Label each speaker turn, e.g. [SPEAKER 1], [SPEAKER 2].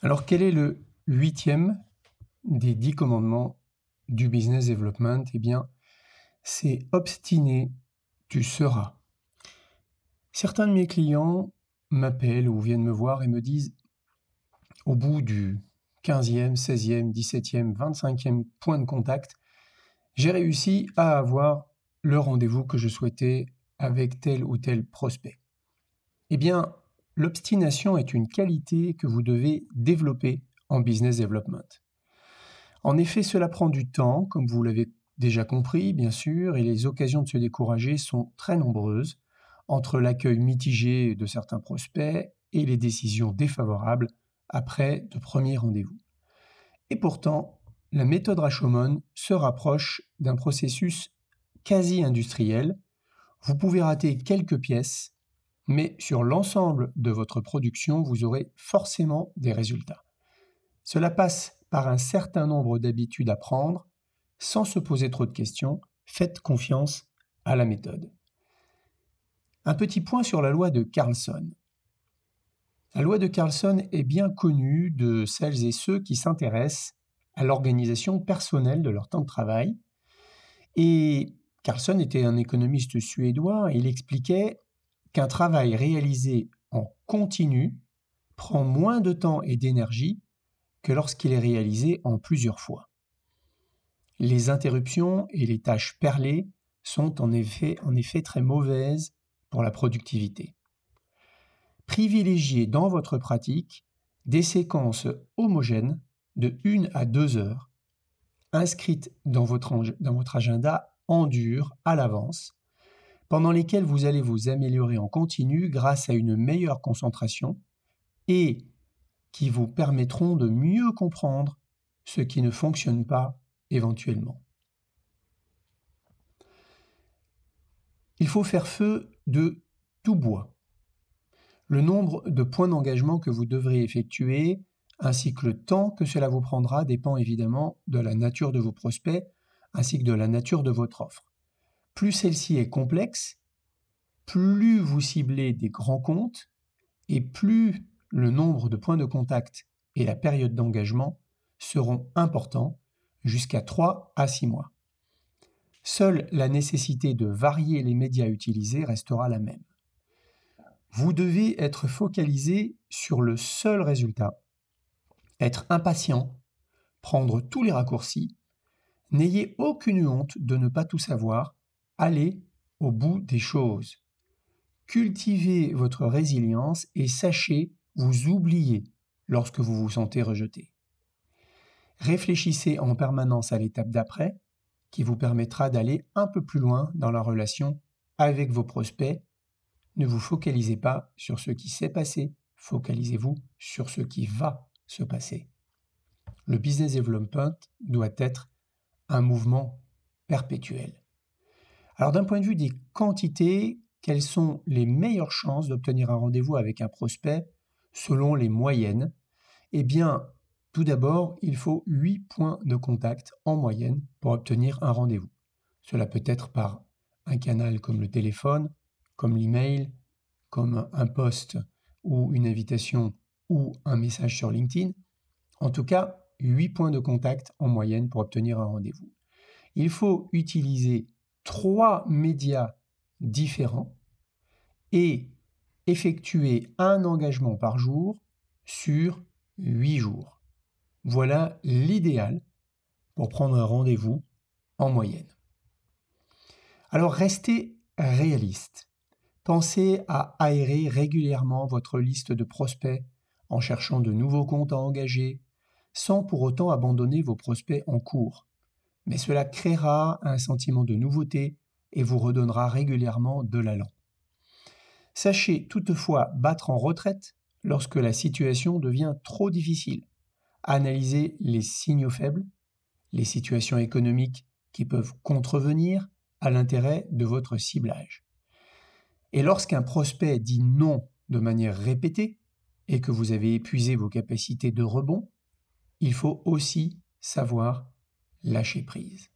[SPEAKER 1] Alors quel est le huitième des dix commandements du business development? Eh bien, c'est obstiné, tu seras. Certains de mes clients m'appellent ou viennent me voir et me disent, au bout du 15e, 16e, 17e, 25e point de contact, j'ai réussi à avoir le rendez-vous que je souhaitais avec tel ou tel prospect. Eh bien, l'obstination est une qualité que vous devez développer en business development. En effet, cela prend du temps, comme vous l'avez déjà compris, bien sûr, et les occasions de se décourager sont très nombreuses, entre l'accueil mitigé de certains prospects et les décisions défavorables après de premiers rendez-vous. Et pourtant, la méthode Rashomon se rapproche d'un processus quasi industriel. Vous pouvez rater quelques pièces, mais sur l'ensemble de votre production, vous aurez forcément des résultats. Cela passe par un certain nombre d'habitudes à prendre, sans se poser trop de questions. Faites confiance à la méthode. Un petit point sur la loi de Carlson. La loi de Carlson est bien connue de celles et ceux qui s'intéressent à l'organisation personnelle de leur temps de travail. Et Carlson était un économiste suédois il expliquait qu'un travail réalisé en continu prend moins de temps et d'énergie que lorsqu'il est réalisé en plusieurs fois. Les interruptions et les tâches perlées sont en effet, très mauvaises pour la productivité. Privilégiez dans votre pratique des séquences homogènes de 1 à 2 heures, inscrites dans votre, dans votre agenda en dur à l'avance, pendant lesquelles vous allez vous améliorer en continu grâce à une meilleure concentration et qui vous permettront de mieux comprendre ce qui ne fonctionne pas éventuellement. Il faut faire feu de tout bois. Le nombre de points d'engagement que vous devrez effectuer, ainsi que le temps que cela vous prendra, dépend évidemment de la nature de vos prospects, ainsi que de la nature de votre offre. Plus celle-ci est complexe, plus vous ciblez des grands comptes, et plus le nombre de points de contact et la période d'engagement seront importants, jusqu'à 3 à 6 mois. Seule la nécessité de varier les médias utilisés restera la même. Vous devez être focalisé sur le seul résultat, être impatient, prendre tous les raccourcis, n'ayez aucune honte de ne pas tout savoir, allez au bout des choses. Cultivez votre résilience et sachez vous oublier lorsque vous vous sentez rejeté. Réfléchissez en permanence à l'étape d'après qui vous permettra d'aller un peu plus loin dans la relation avec vos prospects. Ne vous focalisez pas sur ce qui s'est passé, focalisez-vous sur ce qui va se passer. Le business development doit être un mouvement perpétuel. Alors d'un point de vue des quantités, quelles sont les meilleures chances d'obtenir un rendez-vous avec un prospect selon les moyennes? Eh bien, tout d'abord, il faut 8 points de contact en moyenne pour obtenir un rendez-vous. Cela peut être par un canal comme le téléphone, comme l'email, comme un post ou une invitation ou un message sur LinkedIn. En tout cas, 8 points de contact en moyenne pour obtenir un rendez-vous. Il faut utiliser trois médias différents et effectuer un engagement par jour sur 8 jours. Voilà l'idéal pour prendre un rendez-vous en moyenne. Alors restez réaliste. Pensez à aérer régulièrement votre liste de prospects en cherchant de nouveaux comptes à engager, sans pour autant abandonner vos prospects en cours. Mais cela créera un sentiment de nouveauté et vous redonnera régulièrement de l'allant. Sachez toutefois battre en retraite lorsque la situation devient trop difficile analyser les signaux faibles, les situations économiques qui peuvent contrevenir à l'intérêt de votre ciblage. Et lorsqu'un prospect dit non de manière répétée et que vous avez épuisé vos capacités de rebond, il faut aussi savoir lâcher prise.